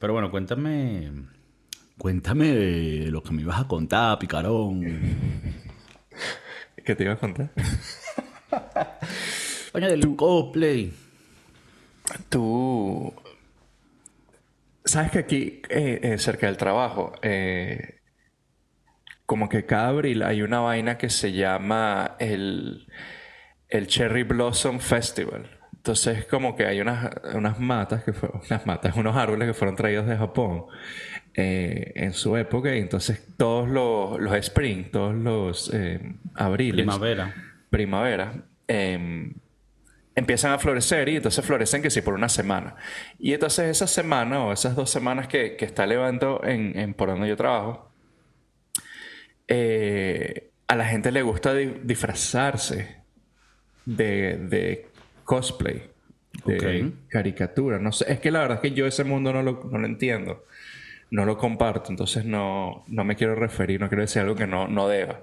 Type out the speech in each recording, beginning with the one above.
Pero bueno, cuéntame. Cuéntame lo que me ibas a contar, picarón. ¿Qué te iba a contar? Coño, del cosplay. Tú. Sabes que aquí, eh, eh, cerca del trabajo, eh, como que cada abril hay una vaina que se llama el, el Cherry Blossom Festival. Entonces, como que hay unas, unas matas que fueron, unas matas, unos árboles que fueron traídos de Japón en su época. Y entonces, todos los, los spring, todos los abriles. Primavera. Primavera. Em, empiezan a florecer y entonces florecen que sí por una semana. Y entonces esa semana o esas dos semanas que, está el evento en, por donde yo trabajo, eh, a la gente le gusta disfrazarse de, cosplay, de caricatura. No sé, es que la verdad es que yo ese mundo no lo, no lo entiendo. No lo comparto, entonces no, no, me quiero referir, no quiero decir algo que no, no deba.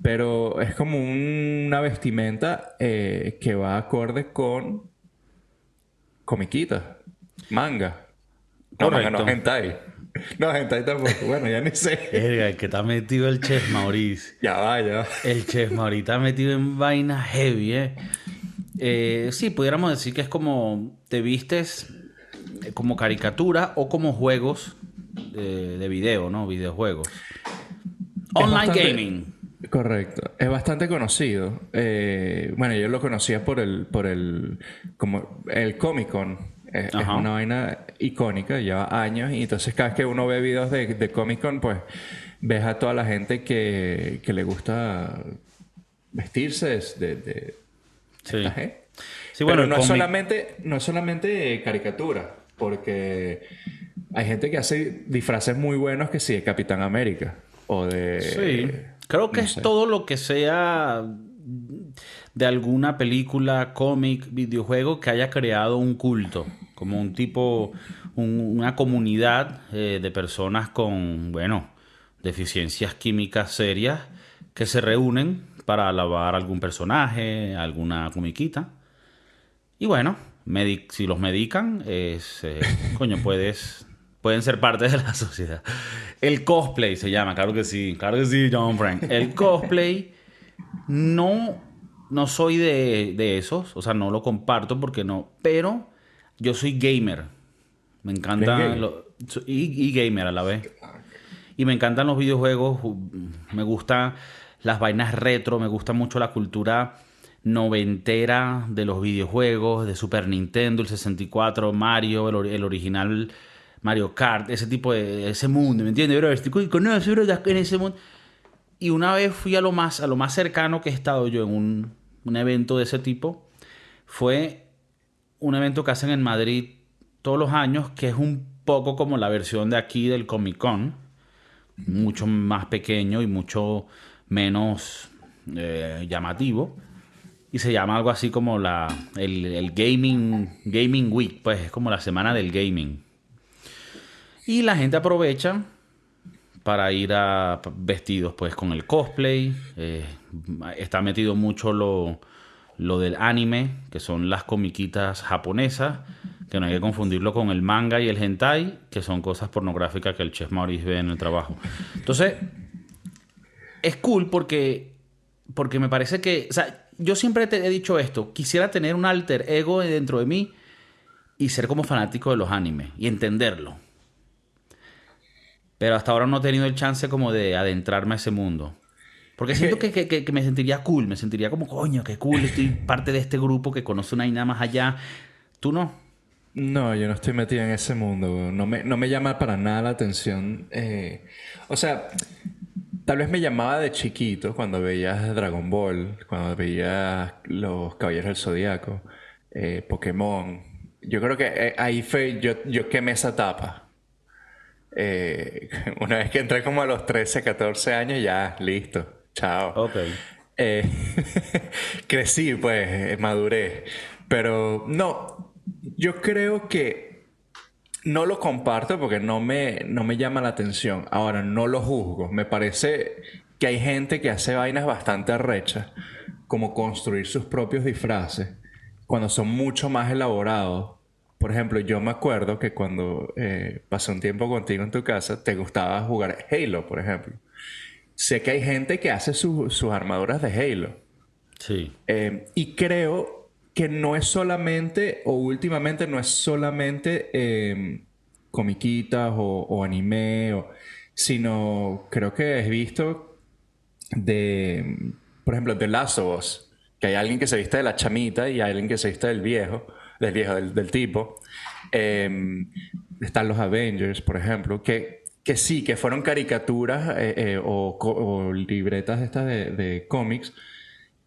Pero es como una vestimenta eh, que va acorde con comiquita, manga. No, manga, no, hentai. No, hentai tampoco. Bueno, ya ni sé. El que está metido el Chef Maurice. ya va, ya El Chef Maurice está metido en vainas heavy, ¿eh? ¿Eh? Sí, pudiéramos decir que es como te vistes como caricatura o como juegos de, video, ¿no? Videojuegos. Online gaming. Correcto. Es bastante conocido. Eh, bueno, yo lo conocía por el, por el, como el Comic Con. Es, una vaina icónica, lleva años. Y entonces cada vez que uno ve videos de, Comic Con, pues ves a toda la gente que, le gusta vestirse de, de, sí. sí. bueno, no es, solamente, no es solamente caricatura, porque hay gente que hace disfraces muy buenos que sí, de Capitán América o de... Sí. Creo que es todo lo que sea de alguna película, cómic, videojuego que haya creado un culto, como un tipo, una comunidad eh, de personas con, bueno, deficiencias químicas serias que se reúnen para alabar algún personaje, alguna comiquita. Y bueno, si los medican, es, eh, coño, puedes pueden ser parte de la sociedad. El cosplay se llama, claro que sí, claro que sí, John Frank. El cosplay no, no soy de, esos, o sea, no lo comparto porque no, pero yo soy gamer. Me encanta y, y, gamer a la vez. Y me encantan los videojuegos, me gustan las vainas retro, me gusta mucho la cultura noventera de los videojuegos, de Super Nintendo, el 64, Mario, el original Mario Kart, ese tipo de ese mundo, ¿me entiendes? Bro, estoy con en ese mundo. Y una vez fui a lo más, a lo más cercano que he estado yo en un, un evento de ese tipo. Fue un evento que hacen en Madrid todos los años, que es un poco como la versión de aquí del Comic Con. Mucho más pequeño y mucho menos eh, llamativo. Y se llama algo así como la, el, el, gaming, gaming Week, pues es como la semana del gaming. Y la gente aprovecha para ir a vestidos pues con el cosplay. Eh, está metido mucho lo, lo, del anime, que son las comiquitas japonesas, que no hay que confundirlo con el manga y el hentai, que son cosas pornográficas que el chef Maurice ve en el trabajo. Entonces, es cool porque, porque me parece que, o sea, yo siempre te he dicho esto, quisiera tener un alter ego dentro de mí y ser como fanático de los animes y entenderlo. Pero hasta ahora no he tenido el chance como de adentrarme a ese mundo. Porque siento que, me sentiría cool, me sentiría como, coño, qué cool, estoy parte de este grupo que conoce una nada más allá. ¿Tú no? No, yo no estoy metido en ese mundo. No me, no me llama para nada la atención. Eh, o sea, tal vez me llamaba de chiquito cuando veías Dragon Ball, cuando veías los Caballeros del Zodíaco, eh, Pokémon. Yo creo que eh, ahí fue, yo, yo quemé esa etapa. Eh, una vez que entré como a los 13, 14 años, ya, listo. Chao. Ok. Eh, crecí, pues, maduré. Pero no, yo creo que no lo comparto porque no me, no me llama la atención. Ahora, no lo juzgo. Me parece que hay gente que hace vainas bastante arrechas, como construir sus propios disfraces, cuando son mucho más elaborados por ejemplo, yo me acuerdo que cuando eh, pasé un tiempo contigo en tu casa, te gustaba jugar Halo, por ejemplo. Sé que hay gente que hace sus armaduras de Halo. Sí. Eh, y creo que no es solamente, o últimamente no es solamente eh, comiquitas o, anime, sino creo que he visto de, por ejemplo, The Last of que hay alguien que se viste de la chamita y hay alguien que se viste del viejo, del viejo, del, tipo. Em, están los Avengers, por ejemplo, que, que sí, que fueron caricaturas eh, eh, o, libretas estas de, cómics.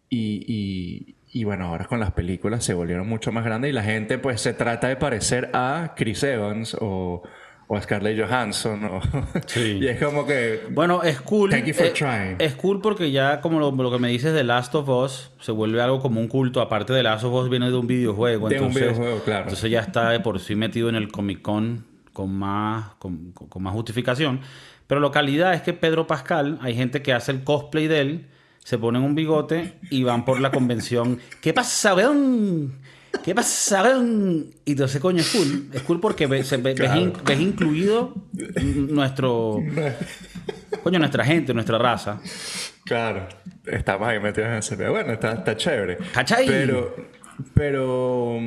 Y, y, bueno, ahora con las películas se volvieron mucho más grandes y la gente pues se trata de parecer a Chris Evans o o Scarlett Johansson. Sí. y es como que. Bueno, es cool. Thank you for eh, trying. Es cool porque ya, como lo, que me dices de Last of Us, se vuelve algo como un culto. Aparte de Last of Us, viene de un videojuego. De un videojuego, claro. Entonces ya está de por sí metido en el Comic Con con más, con, más justificación. Pero la calidad es que Pedro Pascal, hay gente que hace el cosplay de él, se ponen un bigote y van por la convención. ¿Qué pasa, weón? ¿Qué pasa? Y entonces, coño, es cool. Es cool porque ves, incluido nuestro. Coño, nuestra gente, nuestra raza. Claro. Estamos ahí metidos en ese. Bueno, está, está chévere. ¿Cachai? Pero. Pero.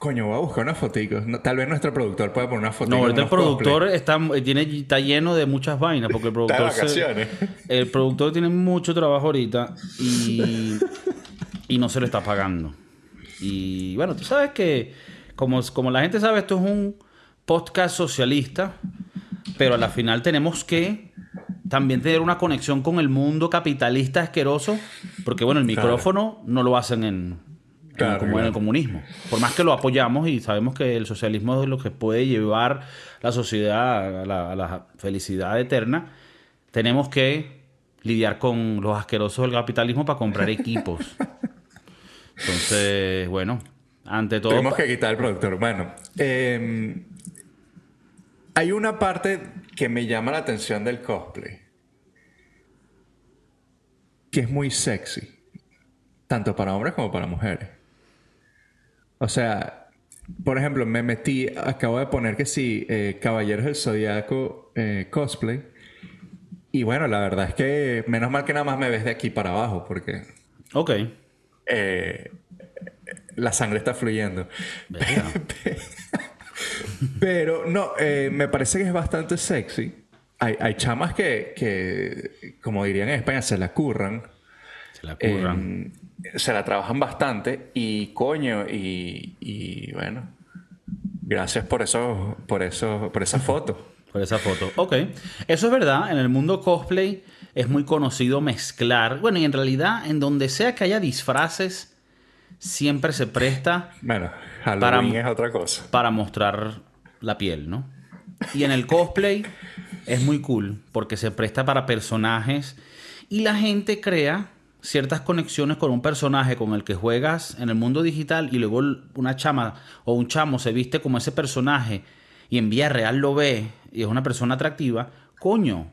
Coño, voy a buscar unas fotitos. tal vez nuestro productor pueda poner una foto. No, ahorita el productor está, tiene, está lleno de muchas vainas porque el productor. Está de vacaciones. el productor tiene mucho trabajo ahorita y, y no se lo está pagando. Y bueno, tú sabes que, como, como la gente sabe, esto es un podcast socialista, pero a la final tenemos que también tener una conexión con el mundo capitalista asqueroso, porque bueno, el micrófono no lo hacen en, como en el comunismo. Por más que lo apoyamos y sabemos que el socialismo es lo que puede llevar la sociedad a la, a la felicidad eterna, tenemos que lidiar con los asquerosos del capitalismo para comprar equipos. Entonces, bueno, ante todo... Tenemos que quitar el productor. Bueno, em, hay una parte que me llama la atención del cosplay. Que es muy sexy. Tanto para hombres como para mujeres. O sea, por ejemplo, me metí, acabo de poner que sí, eh, Caballeros del Zodíaco eh, cosplay. Y bueno, la verdad es que menos mal que nada más me ves de aquí para abajo, porque. Ok. Eh, la sangre está fluyendo. Pero no, eh, me parece que es bastante sexy. Hay, chamas que, como dirían en España, se la curran. Se la curran. Se la trabajan bastante y coño, y, bueno, gracias por eso, por eso, por esa foto. por esa foto. Ok. Eso es verdad. En el mundo cosplay es muy conocido mezclar. Bueno, y en realidad, en donde sea que haya disfraces, siempre se presta. Bueno, Halloween para, es otra cosa. Para mostrar la piel, ¿no? Y en el cosplay es muy cool porque se presta para personajes y la gente crea ciertas conexiones con un personaje con el que juegas en el mundo digital y luego una chama o un chamo se viste como ese personaje y en vía real lo ve y es una persona atractiva, coño,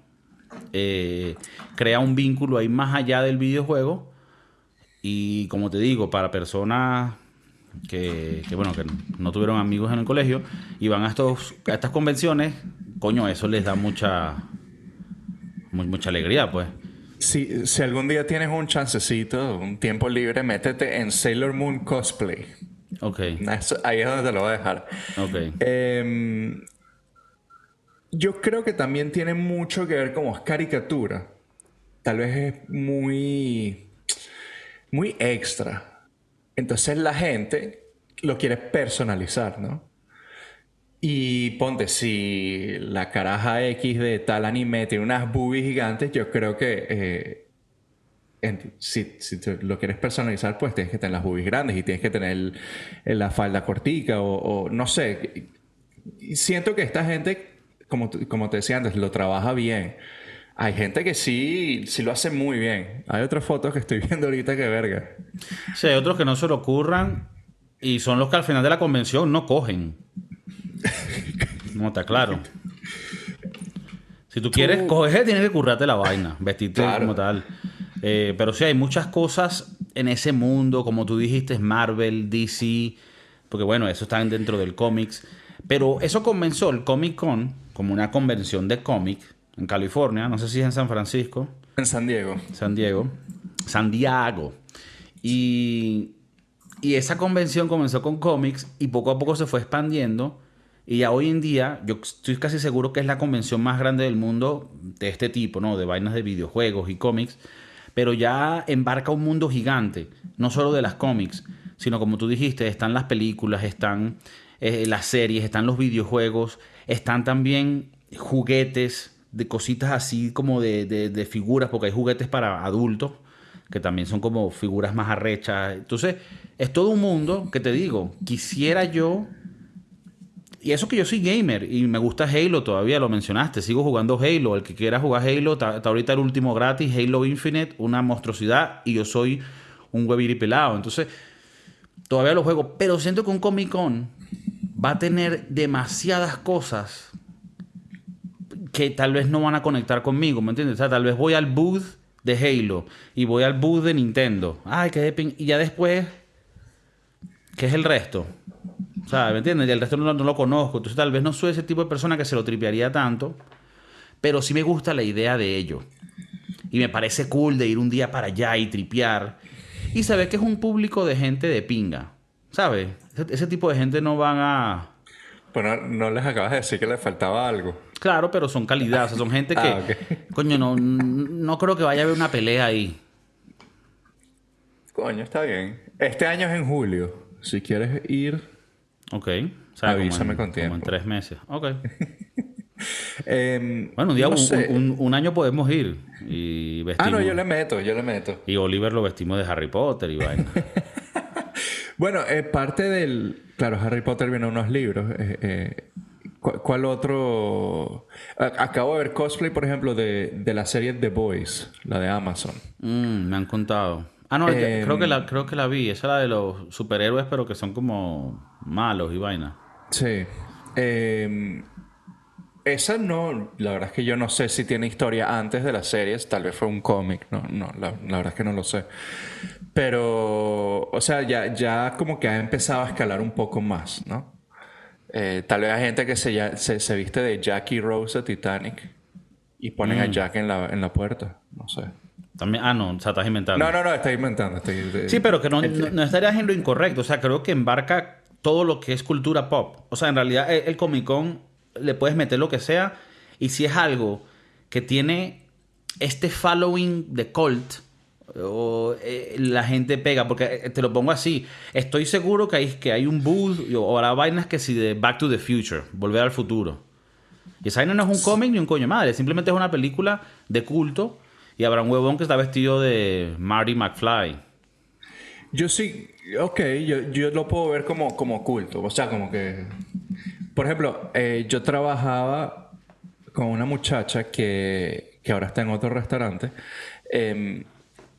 eh, crea un vínculo ahí más allá del videojuego. Y como te digo, para personas que, bueno, que no tuvieron amigos en el colegio y van a, estos, a estas convenciones, coño, eso les da mucha, mucha alegría, pues. Si, si algún día tienes un chancecito, un tiempo libre, métete en Sailor Moon Cosplay. Ok. ahí es donde te lo voy a dejar. Ok. Em, yo creo que también tiene mucho que ver como es caricatura. Tal vez es muy, muy extra. Entonces la gente lo quiere personalizar, ¿no? Y ponte, si la caraja X de tal anime tiene unas boobies gigantes, yo creo que eh, si, lo quieres personalizar, pues tienes que tener las boobies grandes y tienes que tener la falda cortica o, o no sé. Siento que esta gente como, como te decía antes, lo trabaja bien. Hay gente que sí, sí lo hace muy bien. Hay otras fotos que estoy viendo ahorita que verga. Sí, hay otros que no se lo ocurran y son los que al final de la convención no cogen. No está claro. Si tú quieres coger, tienes que currarte la vaina, vestirte como tal. Eh, pero sí, hay muchas cosas en ese mundo, como tú dijiste, Marvel, DC, porque bueno, eso está dentro del cómics. Pero eso comenzó el Comic Con como una convención de cómic en California, no sé si es en San Francisco. En San Diego. San Diego. San Diego. Y, y esa convención comenzó con cómics y poco a poco se fue expandiendo. Y ya hoy en día, yo estoy casi seguro que es la convención más grande del mundo de este tipo, ¿no? De vainas de videojuegos y cómics. Pero ya embarca un mundo gigante, no solo de las cómics, sino como tú dijiste, están las películas, están eh, las series, están los videojuegos, están también juguetes de cositas así como de, de, figuras, porque hay juguetes para adultos, que también son como figuras más arrechas. Entonces, es todo un mundo que te digo, quisiera yo... Y eso que yo soy gamer y me gusta Halo, todavía lo mencionaste, sigo jugando Halo, el que quiera jugar Halo, está ahorita el último gratis, Halo Infinite, una monstruosidad y yo soy un pelado. Entonces, todavía lo juego, pero siento que un Comic Con va a tener demasiadas cosas que tal vez no van a conectar conmigo, ¿me entiendes? O sea, tal vez voy al booth de Halo y voy al booth de Nintendo. Ay, qué de Y ya después, ¿qué es el resto? O sea, ¿me entiendes? Y el resto no, no, lo conozco. Entonces tal vez no soy ese tipo de persona que se lo tripearía tanto, pero sí me gusta la idea de ello. Y me parece cool de ir un día para allá y tripear. Y saber que es un público de gente de pinga. ¿Sabes? Ese, tipo de gente no van a... Bueno, no les acabas de decir que les faltaba algo. Claro, pero son calidad. O sea, son gente que... Ah, coño, no, no creo que vaya a haber una pelea ahí. Coño, está bien. Este año es en julio. Si quieres ir... Ok. O sea, avísame con tiempo. Como en tres meses. Ok. Em, bueno, un día, un, año podemos ir y vestimos. Ah, no, yo le meto, yo le meto. Y Oliver lo vestimos de Harry Potter y vaina. bueno, eh, parte del. Claro, Harry Potter viene unos libros. Eh, eh, ¿Cuál otro? Acabo de ver cosplay, por ejemplo, de, la serie The Boys, la de Amazon. Mm, me han contado. Ah, no, creo, que la, creo que la vi. Esa es la de los superhéroes, pero que son como malos y vaina. Sí. Eh, esa no, la verdad es que yo no sé si tiene historia antes de las series, tal vez fue un cómic, no, no, la, verdad es que no lo sé. Pero, o sea, ya, ya como que ha empezado a escalar un poco más, ¿no? Eh, tal vez hay gente que se, se, viste de Jackie Rose de Titanic y ponen a mm. Jack en la, en la puerta, no sé. También, ah, no, o sea, estás inventando. No, no, no, estás inventando. sí, pero que no, no, estarías en lo incorrecto. O sea, creo que embarca todo lo que es cultura pop. O sea, en realidad el, el Comic Con le puedes meter lo que sea. Y si es algo que tiene este following de cult, o eh, la gente pega, porque eh, te lo pongo así, estoy seguro que hay, que hay un booth o la vainas que si de Back to the Future, Volver al Futuro. Y esa vaina no es un cómic ni un coño madre, simplemente es una película de culto y habrá un huevón que está vestido de Marty McFly. Yo sí, ok, yo, yo lo puedo ver como, como culto, o sea, como que por ejemplo, eh, yo trabajaba con una muchacha que, ahora está en otro restaurante, em,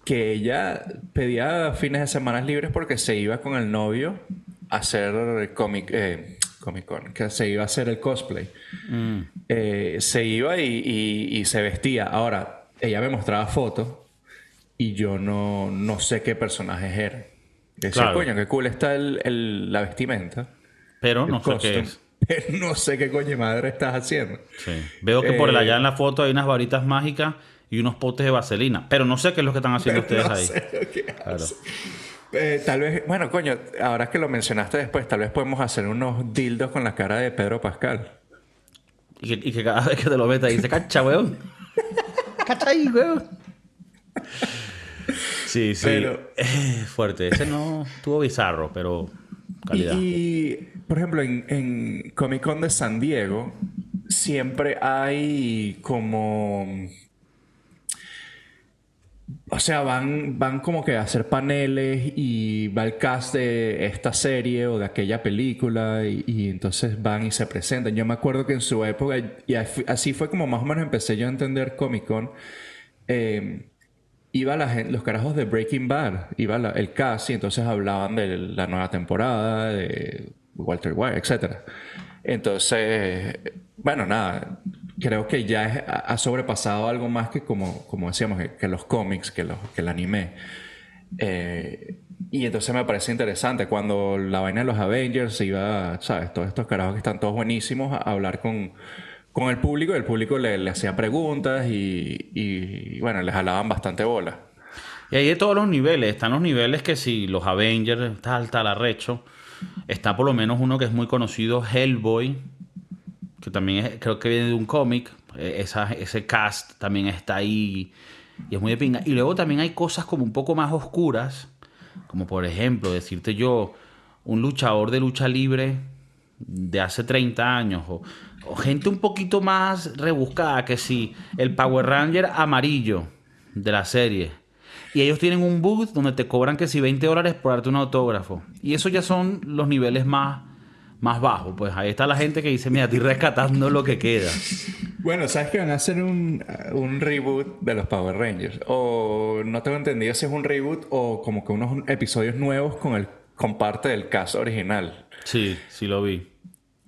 que ella pedía fines de semana libres porque se iba con el novio a hacer comic, eh, Comic Con, que se iba a hacer el cosplay. Mm. Eh, se iba y, se vestía. Ahora, ella me mostraba fotos y yo no, no sé qué personajes eran. Decía, coño, qué cool está la vestimenta. Pero no sé qué es. no sé qué coño madre estás haciendo. Sí. Veo que por allá en la foto hay unas varitas mágicas y unos potes de vaselina. Pero no sé qué es lo que están haciendo ustedes ahí. Eh, tal vez, bueno, coño, ahora que lo mencionaste después, tal vez podemos hacer unos dildos con la cara de Pedro Pascal. Y que, cada vez que te lo metas dice, cacha, weón. cacha ahí, weón. Sí, sí. Pero... fuerte. Ese no estuvo bizarro, pero calidad. Y por ejemplo, en, Comic Con de San Diego siempre hay como... O sea, van, van como que a hacer paneles y va el cast de esta serie o de aquella película y, entonces van y se presentan. Yo me acuerdo que en su época, y así fue como más o menos empecé yo a entender Comic Con, eh, iba la gente, los carajos de Breaking Bad, iba el cast y entonces hablaban de la nueva temporada, de Walter White, etc. Entonces, bueno, nada, creo que ya ha sobrepasado algo más que como, como decíamos, que, los cómics, que, los, que el anime. Eh, y entonces me parece interesante cuando la vaina de los Avengers iba, ¿sabes? Todos estos carajos que están todos buenísimos a hablar con, con el público y el público le, hacía preguntas y, y, bueno, les jalaban bastante bola. Y ahí de todos los niveles, están los niveles que si los Avengers, está tal arrecho, está por lo menos uno que es muy conocido, Hellboy, que también creo que viene de un cómic, e, ese cast también está ahí y es muy de pinga. Y luego también hay cosas como un poco más oscuras, como por ejemplo, decirte yo, un luchador de lucha libre de hace 30 años, o, gente un poquito más rebuscada que si el Power Ranger amarillo de la serie. Y ellos tienen un booth donde te cobran que si 20 dólares por darte un autógrafo. Y eso ya son los niveles más, más bajos. Pues ahí está la gente que dice, mira, estoy rescatando lo que queda. Bueno, ¿sabes que van a hacer un, reboot de los Power Rangers? O no tengo entendido si es un reboot o como que unos episodios nuevos con, el, con parte del caso original. Sí, sí lo vi.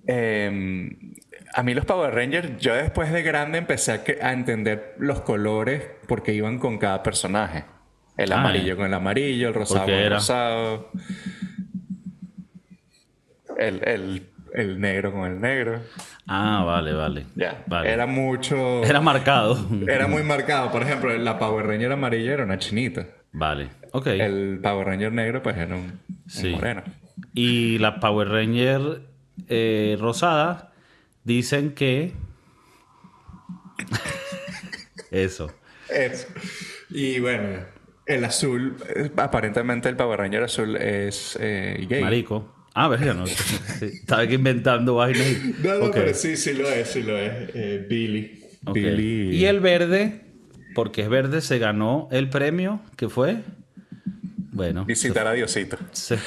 Em, a mí los Power Rangers, yo después de grande empecé a, entender los colores porque iban con cada personaje. El ah, amarillo con el amarillo, el rosado con el rosado. El, el negro con el negro. Ah, vale, vale. Ya. Era mucho. Era marcado. Era muy marcado. Por ejemplo, la Power Ranger amarilla era una chinita. Vale. Ok. El Power Ranger negro, pues era un, moreno. Y la Power Ranger eh, rosada dicen que. Eso. Eso. Y bueno, el azul, eh, aparentemente el Power Ranger azul es eh, gay. Marico. Ah, verga, no. Estaba aquí inventando vainas. No, no, pero sí, sí lo es, sí lo es. Eh, Billy. Billy. Y el verde, porque es verde, se ganó el premio que fue. Bueno. Visitar a Diosito. Se...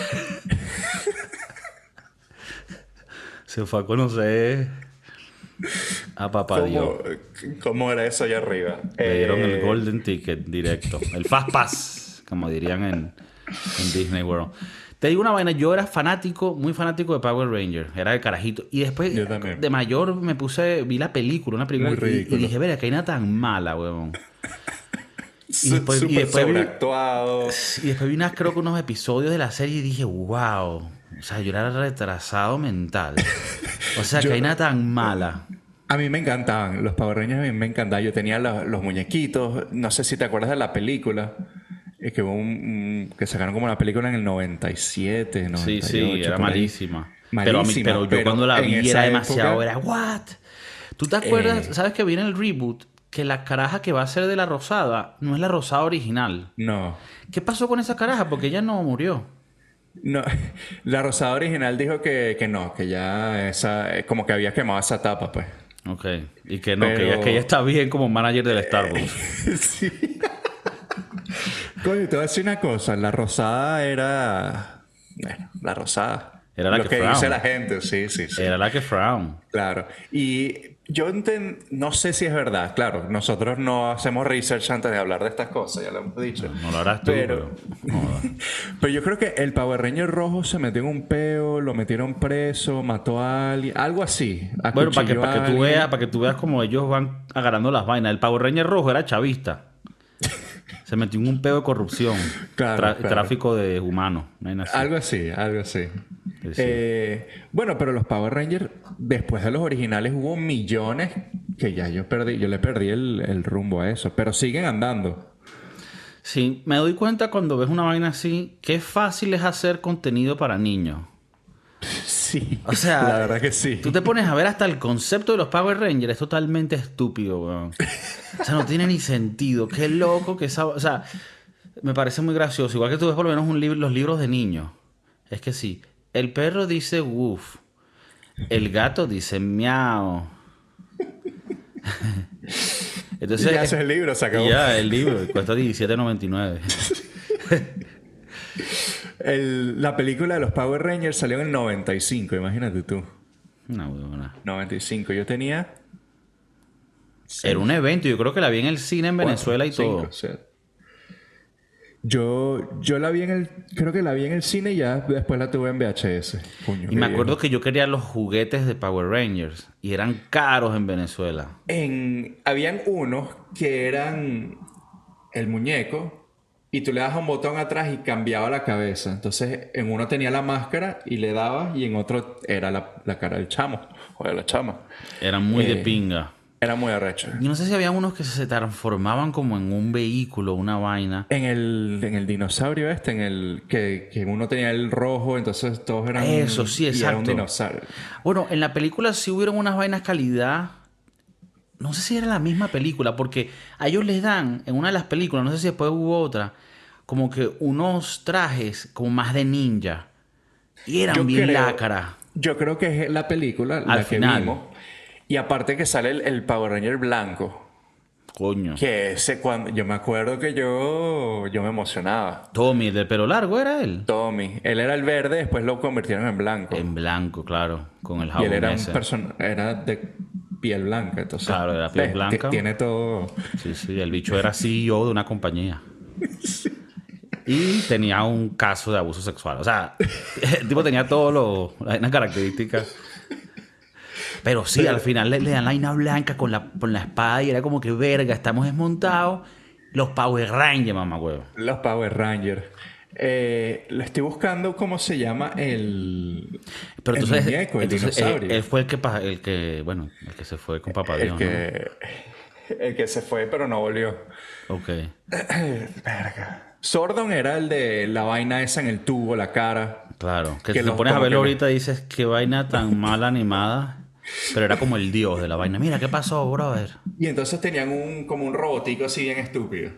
se fue a conocer a papá Dios. ¿Cómo era eso allá arriba? Le dieron el eh, Golden Ticket directo. El Fast Pass, como dirían en, en Disney World. Te digo una vaina, yo era fanático, muy fanático de Power Ranger, era de carajito. Y después, de mayor, me puse, vi la película, una película, y, y, dije, verga, que hay nada tan mala, huevón. y después, y después vi, y después vi creo que unos episodios de la serie y dije, wow. O sea, yo era retrasado mental. O sea, que hay nada tan mala. A mí me encantaban, los Power Rangers a mí me encantaban. Yo tenía los, los muñequitos, no sé si te acuerdas de la película. Es que un, que sacaron como la película en el 97, 98. Sí, sí, era malísima. Pero, pero, yo cuando la vi era demasiado, era ¿what? ¿Tú te acuerdas? Eh. ¿Sabes que viene el reboot? Que la caraja que va a ser de la rosada no es la rosada original. No. ¿Qué pasó con esa caraja? Porque ella no murió. No, la rosada original dijo que, que no, que ya esa, eh, como que había quemado esa tapa, pues. Ok, y que no, que, ella, que ella está bien como manager del Starbucks. sí. Coño, te voy a decir una cosa. La rosada era. Bueno, la rosada. Era la Lo que, dice la gente, sí, sí, sí. Era la que frown. Claro. Y yo no sé si es verdad. Claro, nosotros no hacemos research antes de hablar de estas cosas, ya lo hemos dicho. No, lo harás tú, pero... Pero... yo creo que el Power Ranger rojo se metió en un peo, lo metieron preso, mató a alguien, algo así. Bueno, para que, para que tú veas, para que tú veas cómo ellos van agarrando las vainas. El Power Ranger rojo era chavista. Se metió en un pedo de corrupción. Tráfico de humanos. algo así, algo así. Eh, bueno, pero los Power Rangers, después de los originales, hubo millones que ya yo perdí, yo le perdí el, rumbo a eso, pero siguen andando. Sí, me doy cuenta cuando ves una vaina así, qué fácil es hacer contenido para niños. Sí. O sea, la verdad que sí. Tú te pones a ver hasta el concepto de los Power Rangers, es totalmente estúpido, weón. O sea, no tiene ni sentido. Qué loco que esa. O sea, me parece muy gracioso. Igual que tú ves por lo menos un libro, los libros de niños. Es que sí. El perro dice woof. El gato dice miau. Entonces, ya haces el libro, se acabó. Ya, el libro, cuesta 17.99. la película de los Power Rangers salió en el 95, imagínate tú. Una buena. 95. Yo tenía. Era un evento, yo creo que la vi en el cine en Venezuela y todo. Yo, yo la vi en el. Creo que la vi en el cine y ya después la tuve en VHS. y me acuerdo que yo quería los juguetes de Power Rangers y eran caros en Venezuela. En, habían unos que eran el muñeco y tú le das un botón atrás y cambiaba la cabeza. Entonces, en uno tenía la máscara y le dabas, y en otro era la, cara del chamo o de la chama. Era muy de eh, pinga. Era muy arrecho. Yo no sé si había unos que se transformaban como en un vehículo, una vaina. En el, en el dinosaurio este, en el que, que uno tenía el rojo, entonces todos eran... Eso, sí, exacto. era un dinosaurio. Bueno, en la película sí hubieron unas vainas calidad no sé si era la misma película, porque a ellos les dan, en una de las películas, no sé si después hubo otra, como que unos trajes como más de ninja. Y eran bien lácara. Yo creo que es la película Al la final. que vimos. Y aparte que sale el, Power Ranger blanco. Coño. Que ese cuando. Yo me acuerdo que yo. Yo me emocionaba. Tommy, de pelo largo era él. Tommy. Él era el verde, después lo convirtieron en blanco. En blanco, claro. Con el jabón. Y él era un persona. Era de piel blanca. Entonces, claro, era piel blanca. Tiene todo. Sí, sí. El bicho era CEO de una compañía. Y tenía un caso de abuso sexual. O sea, el tipo tenía todas las características. Pero sí, al final le, dan la vaina blanca con la, con la espada y era como que, verga, estamos desmontados. Los Power Rangers, mamá huevo. Los Power Rangers. Eh, lo estoy buscando cómo se llama el. Pero el muñeco, el dinosaurio. Él, fue el que, el que, bueno, el que se fue con Papá Dios. El que, el que se fue, pero no volvió. Ok. Verga. Sordon era el de la vaina esa en el tubo, la cara. Claro. Que, si te pones a verlo ahorita y dices, qué vaina tan mal animada. Pero era como el dios de la vaina. Mira, ¿qué pasó, brother? Y entonces tenían un, como un robotico así bien estúpido.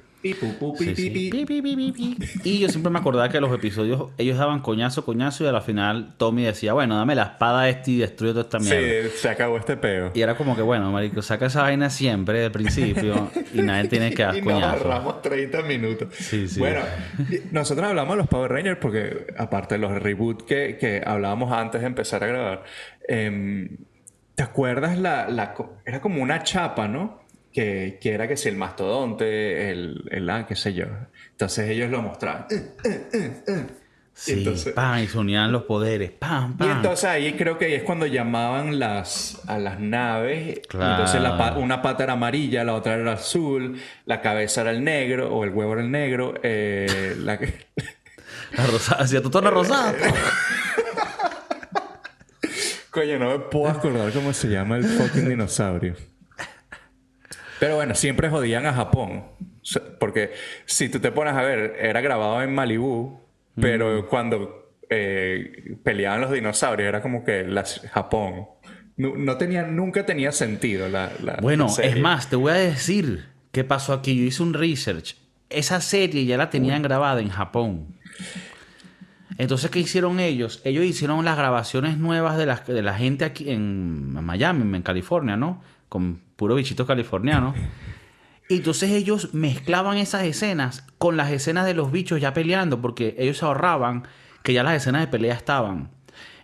Y yo siempre me acordaba que los episodios ellos daban coñazo, coñazo y al final Tommy decía, bueno, dame la espada este y destruye toda esta mierda. Sí, se acabó este peo. Y era como que, bueno, marico, saca esa vaina siempre del principio y nadie tiene que dar y coñazo. Nos ahorramos 30 minutos. Sí, sí. Bueno, nosotros hablamos de los Power Rangers porque aparte de los reboots que, que hablábamos antes de empezar a grabar, eh, ¿Te acuerdas la, la, Era como una chapa, ¿no? Que, que era que si el mastodonte, el, el ah, qué sé yo. Entonces ellos lo mostraban. Sí, entonces, pam, y se unían los poderes, pam, pam. Y entonces ahí creo que ahí es cuando llamaban las, a las naves. Entonces una pata era amarilla, la otra era azul, la cabeza era el negro, o el huevo era el negro. Eh, la, la rosada, hacía tu rosada. Coño, no me puedo acordar cómo se llama el fucking dinosaurio. Pero bueno, siempre jodían a Japón. Porque si tú te pones a ver, era grabado en Malibú, pero cuando eh, peleaban los dinosaurios era como que Japón. No, tenía, nunca tenía sentido la, Bueno, es más, te voy a decir qué pasó aquí. Yo hice un research. Esa serie ya la tenían grabada en Japón. Entonces, ¿qué hicieron ellos? Ellos hicieron las grabaciones nuevas de la, de la gente aquí en Miami, en California, ¿no? Con puro bichito californiano. Y entonces ellos mezclaban esas escenas con las escenas de los bichos ya peleando, porque ellos ahorraban que ya las escenas de pelea estaban.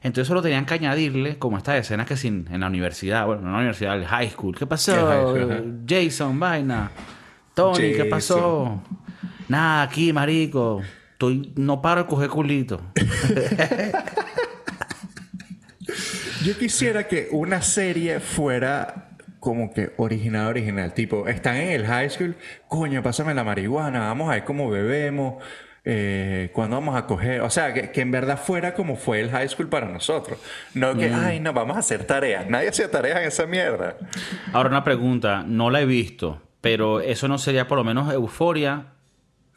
Entonces solo tenían que añadirle, como estas escenas que sin, en la universidad, bueno, en la universidad, el high school. ¿Qué pasó? Jason, vaina. Tony, ¿qué pasó? Nada, aquí, marico no paro de coger culito. Yo quisiera que una serie fuera como que original, original. Tipo, están en el high school, coño, pásame la marihuana, vamos a ver cómo bebemos, eh, cuándo vamos a coger. O sea, que, en verdad fuera como fue el high school para nosotros. No que, mm. ay, no, vamos a hacer tareas. Nadie hacía tareas en esa mierda. Ahora una pregunta, no la he visto, pero eso no sería por lo menos euforia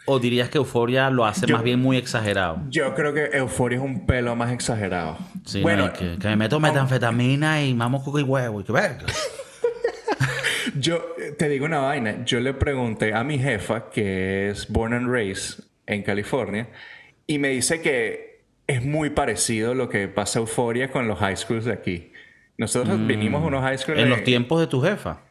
¿O dirías que Euforia lo hace más bien muy exagerado? Yo creo que Euforia es un pelo más exagerado. Sí, bueno, que, me meto metanfetamina y vamos con y huevo y que verga. yo te digo una vaina. Yo le pregunté a mi jefa, que es born and raised en California, y me dice que es muy parecido lo que pasa Euforia con los high schools de aquí. Nosotros mm. vinimos a unos high schools. En los tiempos de tu jefa.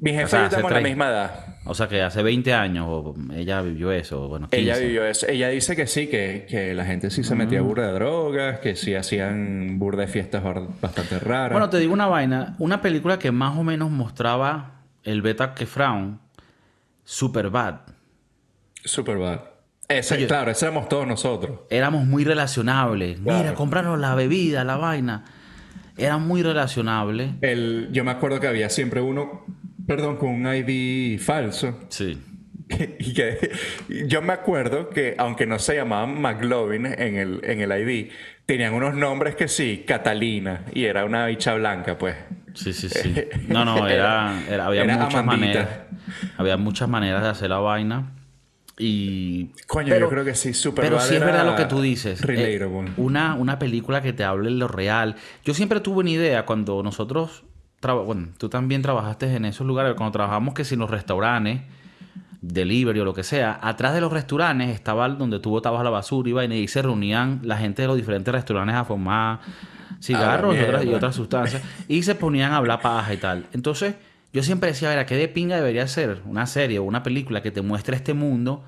Mi jefa y yo tenemos la misma edad. O sea, que hace 20 años ella vivió eso. Bueno, Ella vivió eso. Ella dice que sí, que, la gente sí se metía mm. burda de drogas, que sí hacían burda de fiestas bastante raras. Bueno, te digo una vaina. Una película que más o menos mostraba el beta que Frown, Superbad. Superbad. Ese, claro, ese éramos todos nosotros. Éramos muy relacionables. Mira, comprarnos la bebida, la vaina. Era muy relacionable. El, yo me acuerdo que había siempre uno Perdón, con un ID falso. Sí. y que yo me acuerdo que, aunque no se llamaban McLovin en el, en el ID, tenían unos nombres que sí, Catalina, y era una bicha blanca, pues. Sí, sí, sí. No, no, era, había muchas maneras. Había muchas maneras de hacer la vaina. Y. Coño, yo creo que sí, súper Pero sí es verdad lo que tú dices. Eh, una, una película que te hable de lo real. Yo siempre tuve una idea cuando nosotros. Bueno, tú también trabajaste en esos lugares. Cuando trabajamos que si en los restaurantes, delivery o lo que sea, atrás de los restaurantes estaba donde tú botabas la basura y, y se reunían la gente de los diferentes restaurantes a fumar cigarros y, otras, y otras sustancias. y se ponían a hablar paja y tal. Entonces yo siempre decía, ver, ¿qué de pinga debería ser una serie o una película que te muestre este mundo?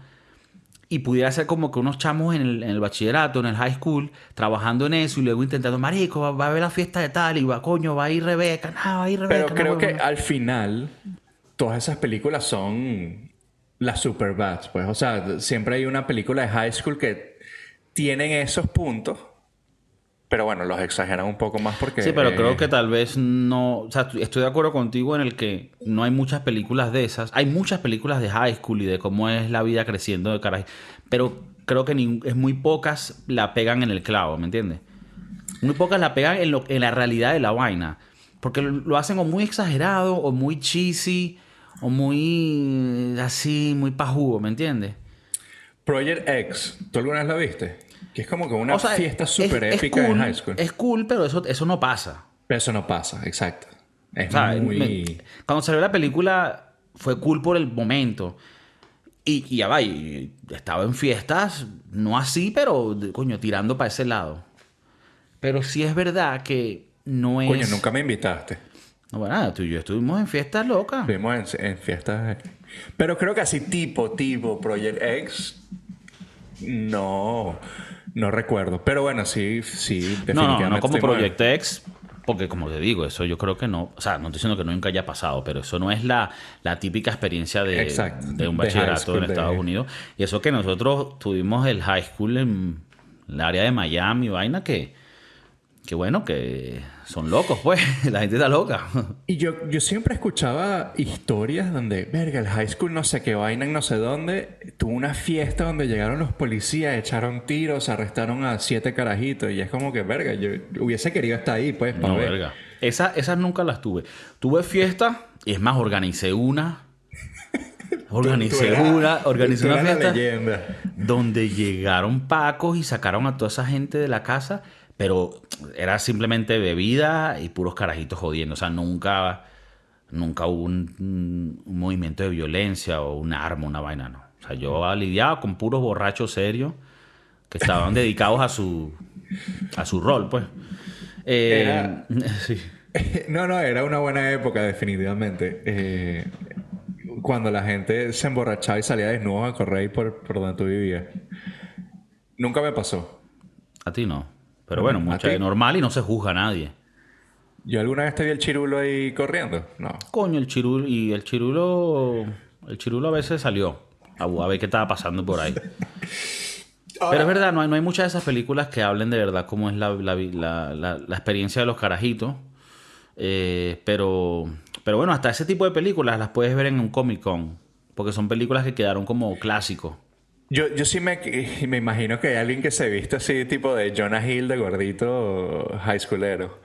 Y pudiera ser como que unos chamos en el, bachillerato, en el high school, trabajando en eso y luego intentando, marico, va, a ver la fiesta de tal y va, coño, va a ir Rebeca, no, va a ir Rebeca. Pero creo que al final todas esas películas son las super bad, pues. O sea, siempre hay una película de high school que tienen esos puntos pero bueno, los exageran un poco más porque... Sí, pero creo que tal vez no... O sea, estoy de acuerdo contigo en el que no hay muchas películas de esas. Hay muchas películas de high school y de cómo es la vida creciendo de caray. Pero creo que es muy pocas la pegan en el clavo, ¿me entiendes? Muy pocas la pegan en, lo, en la realidad de la vaina. Porque lo hacen o muy exagerado, o muy cheesy, o muy así, muy pajugo, ¿me entiendes? Project X, ¿tú alguna vez la viste? Que es como que una fiesta súper épica en high school. Es cool, pero eso, eso no pasa. Pero eso no pasa, exacto. Es muy... cuando salió la película fue cool por el momento. Y, y ya va, y estaba en fiestas, no así, pero coño, tirando para ese lado. Pero sí es verdad que no es. Coño, nunca me invitaste. No, bueno, tú y yo estuvimos en fiestas locas. Estuvimos en, en fiestas. Pero creo que así tipo, tipo Project X. No. No recuerdo. Pero bueno, sí, sí, definitivamente. No, no, como Project X, porque como te digo, eso yo creo que no. O sea, no estoy diciendo que nunca haya pasado, pero eso no es la, la típica experiencia de, de un bachillerato en Estados Unidos. Y eso que nosotros tuvimos el high school en el área de Miami, vaina que que bueno, que son locos, pues. La gente está loca. Y yo, yo siempre escuchaba historias donde, verga, el high school no sé qué vaina en no sé dónde, tuvo una fiesta donde llegaron los policías, echaron tiros, arrestaron a siete carajitos. Y es como que, verga, yo hubiese querido estar ahí, pues, para no, Verga. esas nunca las tuve. Tuve fiesta, y es más, organicé una. Organicé una, organicé una fiesta. Donde llegaron pacos y sacaron a toda esa gente de la casa pero era simplemente bebida y puros carajitos jodiendo. O sea, nunca, nunca hubo un, movimiento de violencia o un arma, una vaina, no. O sea, yo lidiaba con puros borrachos serios que estaban dedicados a su, a su rol, pues. Eh, no, no, era una buena época, definitivamente. Eh, cuando la gente se emborrachaba y salía desnudo a correr por, por donde tú vivías. Nunca me pasó. A ti no. Pero bueno, mucha, normal y no se juzga a nadie. ¿Yo alguna vez te vi el chirulo ahí corriendo? No. Coño, el chirulo. Y el chirulo. El chirulo a veces salió. A, ver qué estaba pasando por ahí. Pero es verdad, no hay, no hay muchas de esas películas que hablen de verdad cómo es la, experiencia de los carajitos. Eh, pero, pero bueno, hasta ese tipo de películas las puedes ver en un Comic Con. Porque son películas que quedaron como clásicos. Yo, yo sí me, me imagino que hay alguien que se viste así, tipo de Jonah Hill de gordito high schoolero.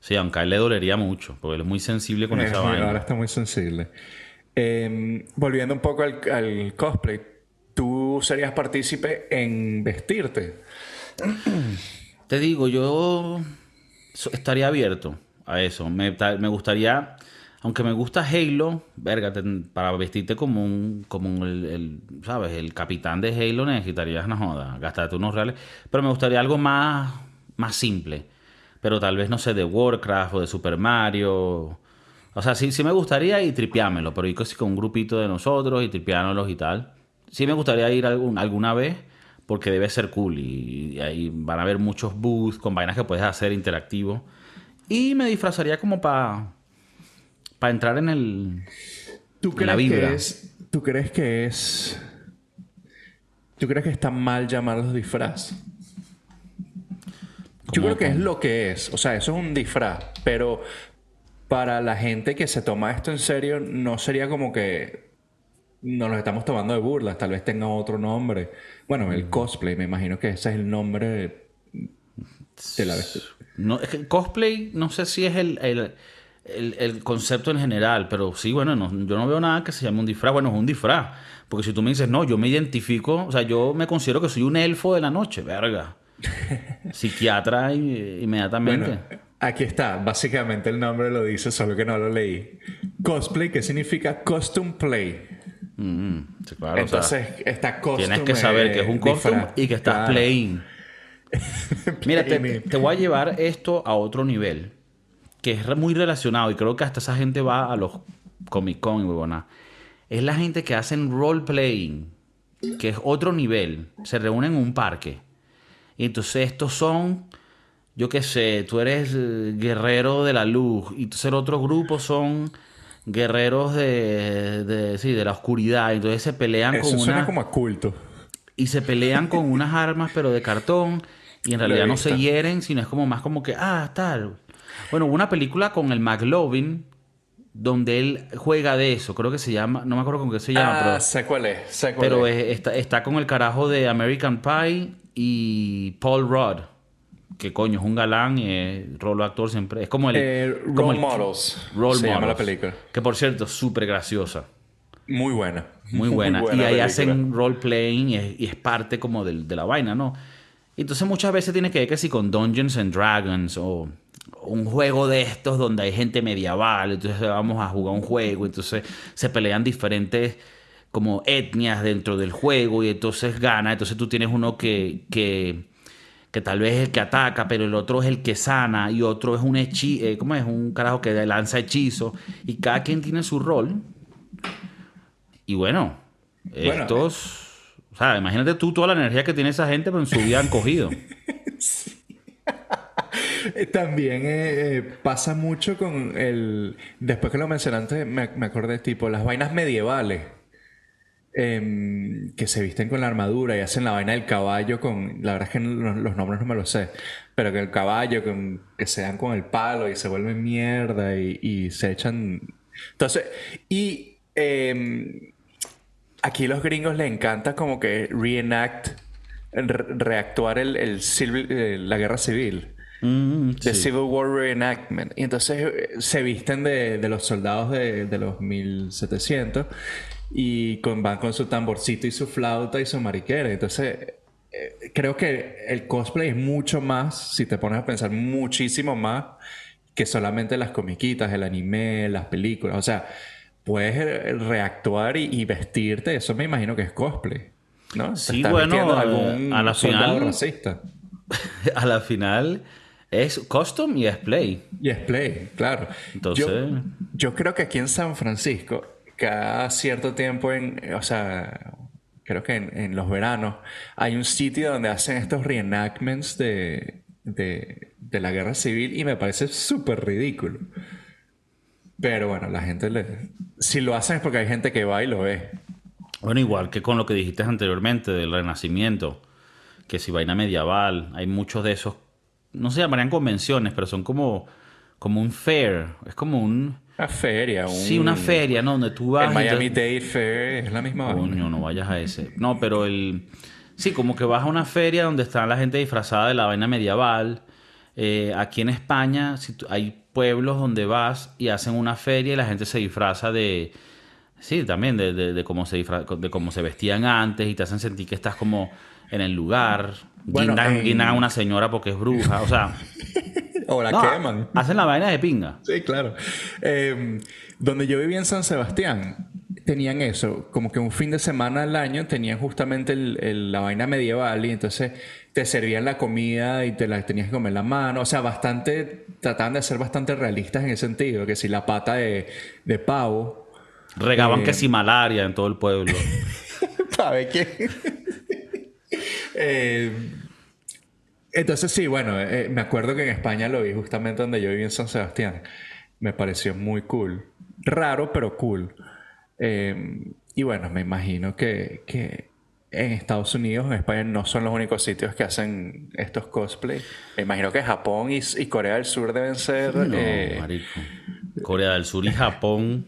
Sí, aunque a él le dolería mucho, porque él es muy sensible con esa vaina. Ahora está muy sensible. Em, volviendo un poco al, cosplay, ¿tú serías partícipe en vestirte? Te digo, yo estaría abierto a eso. Me, me gustaría aunque me gusta Halo, verga, para vestirte como un, como el, ¿sabes? El capitán de Halo necesitarías una joda, gastarte unos reales. Pero me gustaría algo más, más simple. Pero tal vez, no sé, de Warcraft o de Super Mario. O sea, sí, sí me gustaría y tripiámelo, pero ir con un grupito de nosotros y tripiándolos y tal. Sí me gustaría ir algún, alguna vez porque debe ser cool y, y ahí van a haber muchos booths con vainas que puedes hacer interactivo. Y me disfrazaría como para para entrar en el. ¿Tú crees Que es, ¿Tú crees que es. ¿Tú crees que está mal llamarlos disfraz? Yo creo que es lo que es. O sea, eso es un disfraz. Pero para la gente que se toma esto en serio, no sería como que nos los estamos tomando de burlas, tal vez tenga otro nombre. Bueno, el cosplay, me imagino que ese es el nombre de la No, es que el cosplay, no sé si es el, el, concepto en general, pero sí, bueno, yo no veo nada que se llame un disfraz. Bueno, es un disfraz. Porque si tú me dices, no, yo me identifico, o sea, yo me considero que soy un elfo de la noche, verga. Psiquiatra inmediatamente. aquí está, básicamente el nombre lo dice, solo que no lo leí. Cosplay, que significa costume play. Mm, Entonces, está costume. Tienes que saber que es un costume y que estás playing. Mira, te, voy a llevar esto a otro nivel, que es muy relacionado y creo que hasta esa gente va a los Comic Con y huevona. Es la gente que hacen role playing, que es otro nivel. Se reúnen en un parque. Y entonces estos son, yo qué sé, tú eres eh, guerrero de la luz. Y entonces el otro grupo son guerreros de, de, sí, de la oscuridad. Entonces se pelean Eso con suena como a culto. Y se pelean con unas armas, pero de cartón. Y en realidad no se hieren, sino es como más como que, ah, tal. Bueno, hubo una película con el McLovin donde él juega de eso. Creo que se llama, no me acuerdo con qué se llama, ah, pero. sé cuál es, sé cuál pero es. está, está, con el carajo de American Pie y Paul Rudd. Que coño, es un galán y es rolo actor siempre. Es como el. Eh, como role Models. Role se llama la película. Que por cierto, súper graciosa. Muy buena. Muy buena. y ahí hacen role playing y es, parte como de, de la vaina, ¿no? Entonces muchas veces tiene que ver que si con Dungeons and Dragons o un juego de estos donde hay gente medieval, entonces vamos a jugar un juego, entonces se pelean diferentes como etnias dentro del juego y entonces gana, entonces tú tienes uno que, que, que tal vez es el que ataca, pero el otro es el que sana y otro es un hechizo, eh, ¿cómo es? Un carajo que lanza hechizo y cada quien tiene su rol. Y bueno, estos... O sea, imagínate tú toda la energía que tiene esa gente, pero en su vida han cogido. También eh, eh, pasa mucho con el. Después que lo mencionaste, me, me acordé, tipo, las vainas medievales. Em, que se visten con la armadura y hacen la vaina del caballo con. La verdad es que los, nombres no me los sé. Pero que el caballo, que se dan con el palo y se vuelven mierda y, se echan. Entonces, y. Em, aquí los gringos les encanta como que reenact, reactuar el, eh, la guerra civil. Mm, the Civil War Reenactment. Y entonces eh, se visten de, los soldados de, los 1700 y con, van con su tamborcito y su flauta y su mariquera. Entonces eh, creo que el cosplay es mucho más, si te pones a pensar, muchísimo más que solamente las comiquitas, el anime, las películas. O sea, puedes eh, reactuar y, vestirte, eso me imagino que es cosplay. ¿no? Sí, bueno, a la final. Racista. a la final es custom y es play. Y es play, claro. Entonces. Yo, creo que aquí en San Francisco, cada cierto tiempo, en, o sea, creo que en, los veranos, hay un sitio donde hacen estos reenactments de, de, de la guerra civil y me parece súper ridículo. Pero bueno, la gente le... Si lo hacen es porque hay gente que va y lo ve. Bueno, igual que con lo que dijiste anteriormente del Renacimiento, que si vaina medieval, hay muchos de esos, no se llamarían convenciones, pero son como, como un fair, es como un... Una feria, un... Sí, una feria, ¿no? Donde tú vas... El Miami Dade Fair es la misma Coño, no vayas a ese. No, pero el... Sí, como que vas a una feria donde está la gente disfrazada de la vaina medieval. Eh, aquí en España si hay pueblos donde vas y hacen una feria y la gente se disfraza de... Sí, también de, de, cómo, se de cómo se vestían antes y te hacen sentir que estás como en el lugar. Bueno, guindan, a una señora porque es bruja, o sea... o la queman. Hacen la vaina de pinga. Sí, claro. Em, donde yo vivía en San Sebastián, tenían eso, como que un fin de semana al año tenían justamente la vaina medieval y entonces te servían la comida y te la tenías que comer la mano. O sea, bastante, trataban de ser bastante realistas en ese sentido, que si la pata de, de pavo. Regaban que eh, si malaria en todo el pueblo. ¿Sabe qué? Eh, entonces sí, bueno, eh, me acuerdo que en España lo vi justamente donde yo viví en San Sebastián. Me pareció muy cool. Raro, pero cool. Y bueno, me imagino que, en Estados Unidos, en España, no son los únicos sitios que hacen estos cosplay. Me imagino que Japón y, Corea del Sur deben ser. No, eh, marico. Corea del Sur y Japón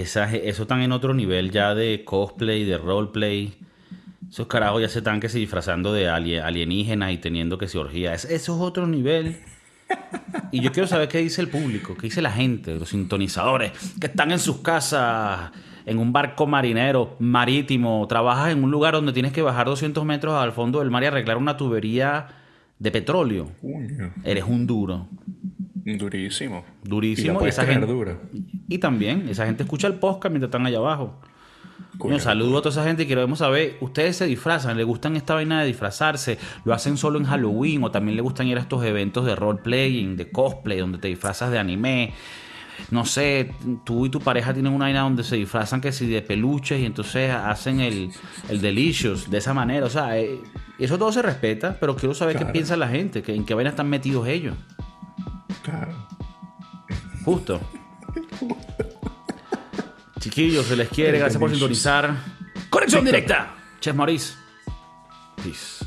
eso están en otro nivel ya de cosplay, de roleplay. Esos carajos ya se están que se disfrazando de alienígenas y teniendo que se orgía. eso es otro nivel. Y yo quiero saber qué dice el público, qué dice la gente, los sintonizadores, que están en sus casas, en un barco marinero, marítimo, trabajas en un lugar donde tienes que bajar 200 metros al fondo del mar y arreglar una tubería de petróleo. Eres un duro. Durísimo. Durísimo. Y, esa gente, y también, esa gente escucha el podcast mientras están allá abajo. Un saludo a toda esa gente y queremos saber, ¿ustedes se disfrazan? ¿Les gustan esta vaina de disfrazarse? ¿Lo hacen solo en Halloween o también les gustan ir a estos eventos de roleplaying, de cosplay, donde te disfrazas de anime? No sé, tú y tu pareja tienen una vaina donde se disfrazan que si de peluches y entonces hacen el, el delicious de esa manera. O sea, eh, eso todo se respeta, pero quiero saber qué piensa la gente, que, en qué vaina están metidos ellos. Claro. Justo. Chiquillos, se les quiere. Gracias por sintonizar. Conexión directa. Chef Maurice. Peace.